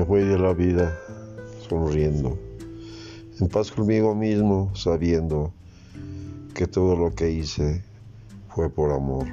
me voy de la vida sonriendo, en paz conmigo mismo, sabiendo que todo lo que hice fue por amor.